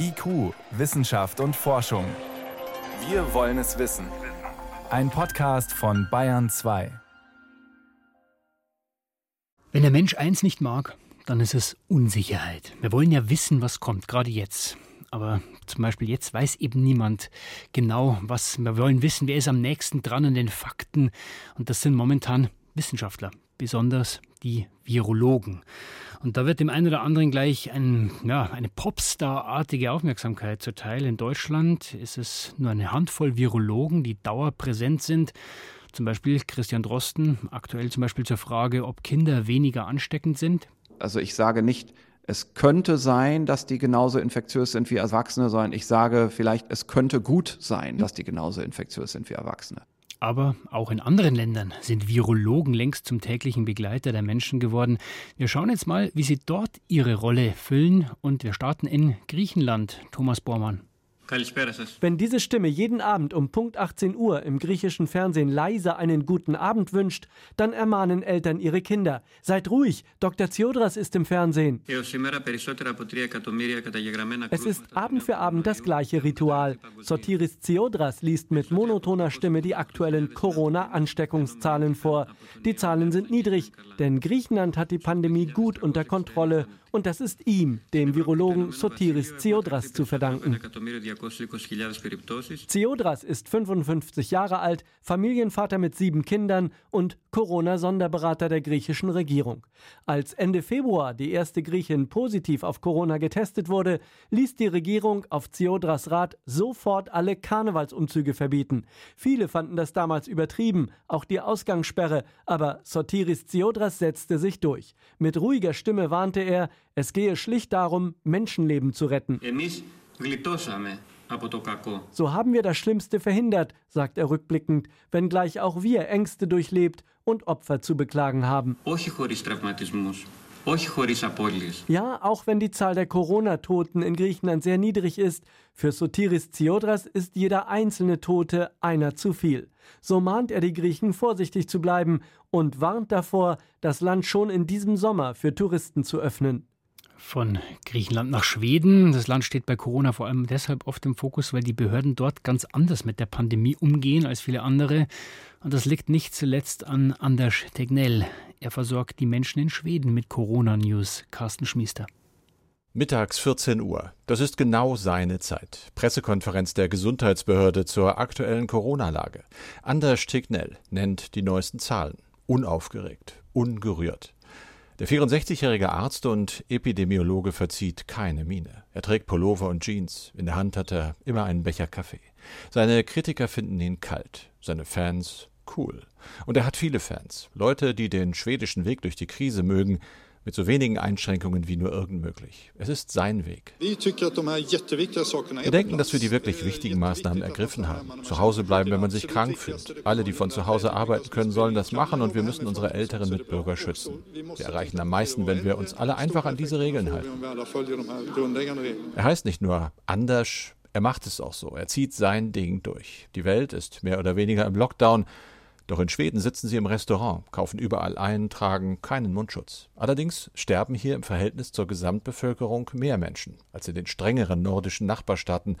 IQ, Wissenschaft und Forschung. Wir wollen es wissen. Ein Podcast von Bayern 2. Wenn der Mensch eins nicht mag, dann ist es Unsicherheit. Wir wollen ja wissen, was kommt, gerade jetzt. Aber zum Beispiel jetzt weiß eben niemand genau, was wir wollen wissen, wer ist am nächsten dran an den Fakten. Und das sind momentan Wissenschaftler, besonders die Virologen. Und da wird dem einen oder anderen gleich ein, ja, eine Popstar-artige Aufmerksamkeit zuteil. In Deutschland ist es nur eine Handvoll Virologen, die dauerpräsent sind. Zum Beispiel Christian Drosten, aktuell zum Beispiel zur Frage, ob Kinder weniger ansteckend sind. Also ich sage nicht, es könnte sein, dass die genauso infektiös sind wie Erwachsene, sondern ich sage vielleicht, es könnte gut sein, dass die genauso infektiös sind wie Erwachsene. Aber auch in anderen Ländern sind Virologen längst zum täglichen Begleiter der Menschen geworden. Wir schauen jetzt mal, wie sie dort ihre Rolle füllen und wir starten in Griechenland. Thomas Bormann. Wenn diese Stimme jeden Abend um Punkt 18 Uhr im griechischen Fernsehen leise einen guten Abend wünscht, dann ermahnen Eltern ihre Kinder. Seid ruhig, Dr. Ziodras ist im Fernsehen. Es ist Abend für Abend das gleiche Ritual. Sotiris Ziodras liest mit monotoner Stimme die aktuellen Corona-Ansteckungszahlen vor. Die Zahlen sind niedrig, denn Griechenland hat die Pandemie gut unter Kontrolle und das ist ihm, dem Virologen Sotiris Ziodras, zu verdanken. Ziodras ist 55 Jahre alt, Familienvater mit sieben Kindern und Corona-Sonderberater der griechischen Regierung. Als Ende Februar die erste Griechin positiv auf Corona getestet wurde, ließ die Regierung auf Ziodras Rat sofort alle Karnevalsumzüge verbieten. Viele fanden das damals übertrieben, auch die Ausgangssperre, aber Sotiris Ziodras setzte sich durch. Mit ruhiger Stimme warnte er, es gehe schlicht darum, Menschenleben zu retten. So haben wir das Schlimmste verhindert, sagt er rückblickend, wenngleich auch wir Ängste durchlebt und Opfer zu beklagen haben. Ja, auch wenn die Zahl der Corona-Toten in Griechenland sehr niedrig ist, für Sotiris Ziodras ist jeder einzelne Tote einer zu viel. So mahnt er die Griechen, vorsichtig zu bleiben und warnt davor, das Land schon in diesem Sommer für Touristen zu öffnen von Griechenland nach Schweden. Das Land steht bei Corona vor allem deshalb oft im Fokus, weil die Behörden dort ganz anders mit der Pandemie umgehen als viele andere. Und das liegt nicht zuletzt an Anders Tegnell. Er versorgt die Menschen in Schweden mit Corona-News. Carsten Schmiester. Mittags 14 Uhr. Das ist genau seine Zeit. Pressekonferenz der Gesundheitsbehörde zur aktuellen Corona-Lage. Anders Tegnell nennt die neuesten Zahlen. Unaufgeregt, ungerührt. Der 64-jährige Arzt und Epidemiologe verzieht keine Miene. Er trägt Pullover und Jeans. In der Hand hat er immer einen Becher Kaffee. Seine Kritiker finden ihn kalt, seine Fans cool. Und er hat viele Fans. Leute, die den schwedischen Weg durch die Krise mögen, mit so wenigen Einschränkungen wie nur irgend möglich. Es ist sein Weg. Wir denken, dass wir die wirklich wichtigen Maßnahmen ergriffen haben. Zu Hause bleiben, wenn man sich krank fühlt. Alle, die von zu Hause arbeiten können, sollen das machen und wir müssen unsere älteren Mitbürger schützen. Wir erreichen am meisten, wenn wir uns alle einfach an diese Regeln halten. Er heißt nicht nur anders, er macht es auch so. Er zieht sein Ding durch. Die Welt ist mehr oder weniger im Lockdown. Doch in Schweden sitzen sie im Restaurant, kaufen überall ein, tragen keinen Mundschutz. Allerdings sterben hier im Verhältnis zur Gesamtbevölkerung mehr Menschen als in den strengeren nordischen Nachbarstaaten,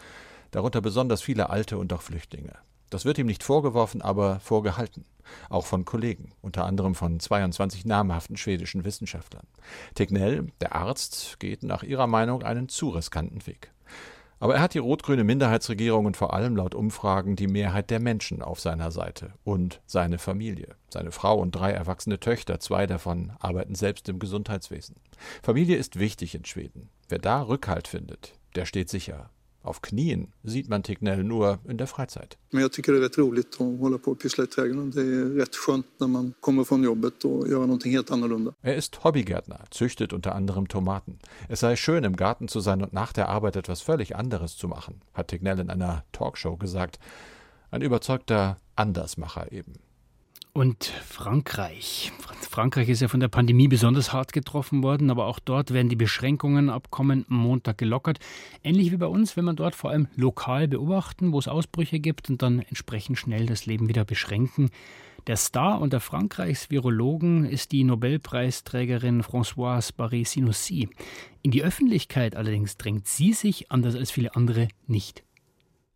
darunter besonders viele Alte und auch Flüchtlinge. Das wird ihm nicht vorgeworfen, aber vorgehalten. Auch von Kollegen, unter anderem von 22 namhaften schwedischen Wissenschaftlern. Tegnell, der Arzt, geht nach ihrer Meinung einen zu riskanten Weg. Aber er hat die rot-grüne Minderheitsregierung und vor allem laut Umfragen die Mehrheit der Menschen auf seiner Seite und seine Familie. Seine Frau und drei erwachsene Töchter, zwei davon arbeiten selbst im Gesundheitswesen. Familie ist wichtig in Schweden. Wer da Rückhalt findet, der steht sicher. Auf Knien sieht man Tegnell nur in der Freizeit. Er ist Hobbygärtner, züchtet unter anderem Tomaten. Es sei schön, im Garten zu sein und nach der Arbeit etwas völlig anderes zu machen, hat Tegnell in einer Talkshow gesagt. Ein überzeugter Andersmacher eben. Und Frankreich. Frankreich ist ja von der Pandemie besonders hart getroffen worden, aber auch dort werden die Beschränkungen ab kommenden Montag gelockert. Ähnlich wie bei uns, wenn man dort vor allem lokal beobachten, wo es Ausbrüche gibt und dann entsprechend schnell das Leben wieder beschränken. Der Star unter Frankreichs Virologen ist die Nobelpreisträgerin Françoise Barré-Sinoussi. In die Öffentlichkeit allerdings drängt sie sich, anders als viele andere, nicht.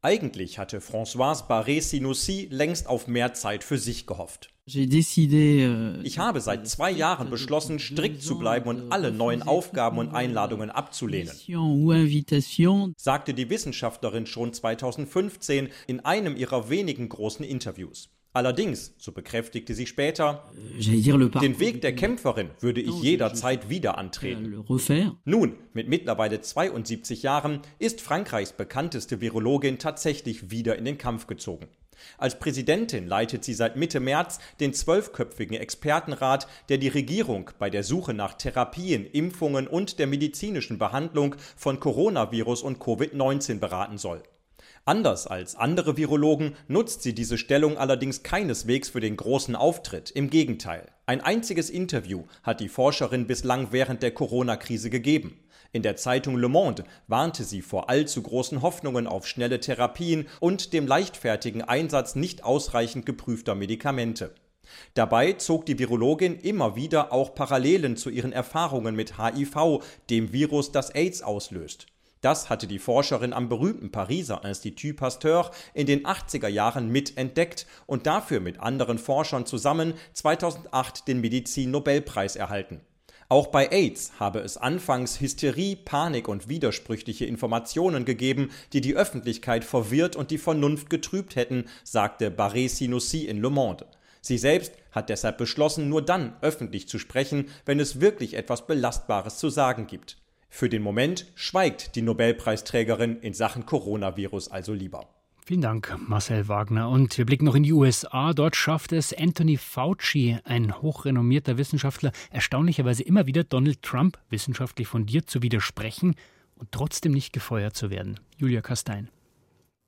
Eigentlich hatte Françoise Barré-Sinoussi längst auf mehr Zeit für sich gehofft. Euh, ich habe seit zwei Jahren beschlossen, strikt zu bleiben und alle neuen Aufgaben und Einladungen abzulehnen, sagte die Wissenschaftlerin schon 2015 in einem ihrer wenigen großen Interviews. Allerdings, so bekräftigte sie später, den Weg der Kämpferin würde ich jederzeit wieder antreten. Nun, mit mittlerweile 72 Jahren, ist Frankreichs bekannteste Virologin tatsächlich wieder in den Kampf gezogen. Als Präsidentin leitet sie seit Mitte März den zwölfköpfigen Expertenrat, der die Regierung bei der Suche nach Therapien, Impfungen und der medizinischen Behandlung von Coronavirus und Covid-19 beraten soll. Anders als andere Virologen nutzt sie diese Stellung allerdings keineswegs für den großen Auftritt, im Gegenteil. Ein einziges Interview hat die Forscherin bislang während der Corona-Krise gegeben. In der Zeitung Le Monde warnte sie vor allzu großen Hoffnungen auf schnelle Therapien und dem leichtfertigen Einsatz nicht ausreichend geprüfter Medikamente. Dabei zog die Virologin immer wieder auch Parallelen zu ihren Erfahrungen mit HIV, dem Virus, das AIDS auslöst. Das hatte die Forscherin am berühmten Pariser Institut Pasteur in den 80er Jahren mitentdeckt und dafür mit anderen Forschern zusammen 2008 den Medizin-Nobelpreis erhalten. Auch bei AIDS habe es anfangs Hysterie, Panik und widersprüchliche Informationen gegeben, die die Öffentlichkeit verwirrt und die Vernunft getrübt hätten, sagte Barré Sinoussi in Le Monde. Sie selbst hat deshalb beschlossen, nur dann öffentlich zu sprechen, wenn es wirklich etwas Belastbares zu sagen gibt. Für den Moment schweigt die Nobelpreisträgerin in Sachen Coronavirus also lieber. Vielen Dank, Marcel Wagner. Und wir blicken noch in die USA. Dort schafft es Anthony Fauci, ein hochrenommierter Wissenschaftler, erstaunlicherweise immer wieder Donald Trump wissenschaftlich fundiert zu widersprechen und trotzdem nicht gefeuert zu werden. Julia Kastein.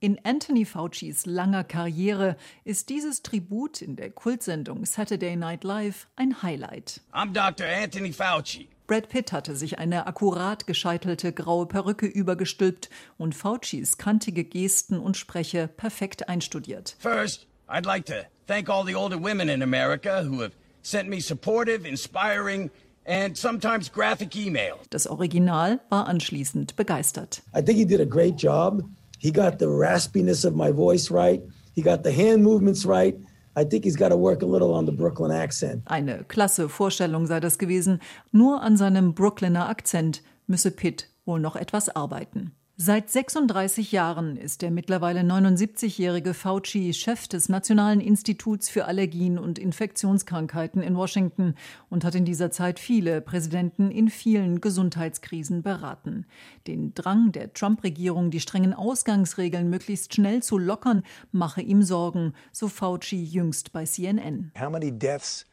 In Anthony Faucis langer Karriere ist dieses Tribut in der Kultsendung Saturday Night Live ein Highlight. I'm Dr. Anthony Fauci. Brad Pitt hatte sich eine akkurat gescheitelte graue Perücke übergestülpt und Faucis kantige Gesten und Spreche perfekt einstudiert. First, I'd like to thank all the older women in America who have sent me supportive, inspiring and sometimes graphic emails. Das Original war anschließend begeistert. I think he did a great job. He got the raspiness of my voice right. He got the hand movements right. I think he's got to work a little on the Brooklyn accent. Eine klasse Vorstellung sei das gewesen. Nur an seinem Brooklyner Akzent müsse Pitt wohl noch etwas arbeiten. Seit 36 Jahren ist der mittlerweile 79-jährige Fauci Chef des Nationalen Instituts für Allergien und Infektionskrankheiten in Washington und hat in dieser Zeit viele Präsidenten in vielen Gesundheitskrisen beraten. Den Drang der Trump-Regierung, die strengen Ausgangsregeln möglichst schnell zu lockern, mache ihm Sorgen, so Fauci jüngst bei CNN. How many deaths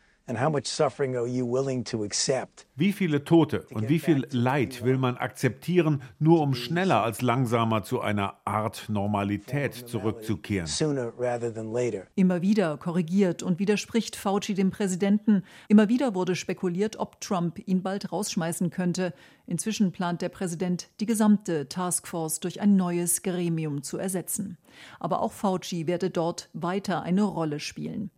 wie viele Tote und wie viel Leid will man akzeptieren, nur um schneller als langsamer zu einer Art Normalität zurückzukehren? Immer wieder korrigiert und widerspricht Fauci dem Präsidenten. Immer wieder wurde spekuliert, ob Trump ihn bald rausschmeißen könnte. Inzwischen plant der Präsident, die gesamte Taskforce durch ein neues Gremium zu ersetzen. Aber auch Fauci werde dort weiter eine Rolle spielen.